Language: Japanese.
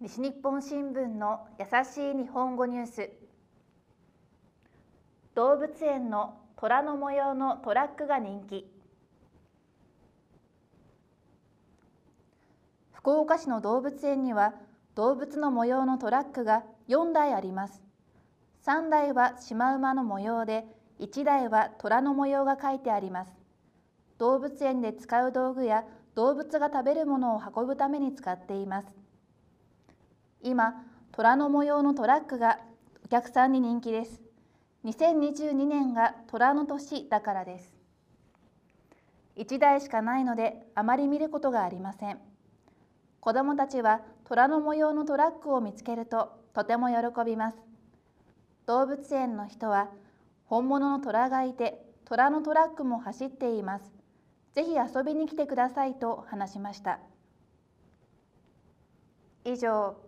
西日本新聞の優しい日本語ニュース。動物園の虎の模様のトラックが人気。福岡市の動物園には動物の模様のトラックが4台あります。3台はシマウマの模様で1台は虎の模様が書いてあります。動物園で使う道具や動物が食べるものを運ぶために使っています。今、虎の模様のトラックがお客さんに人気です。2022年が虎の年だからです。1台しかないのであまり見ることがありません。子どもたちは虎の模様のトラックを見つけるととても喜びます。動物園の人は本物の虎がいて虎のトラックも走っています。ぜひ遊びに来てくださいと話しました。以上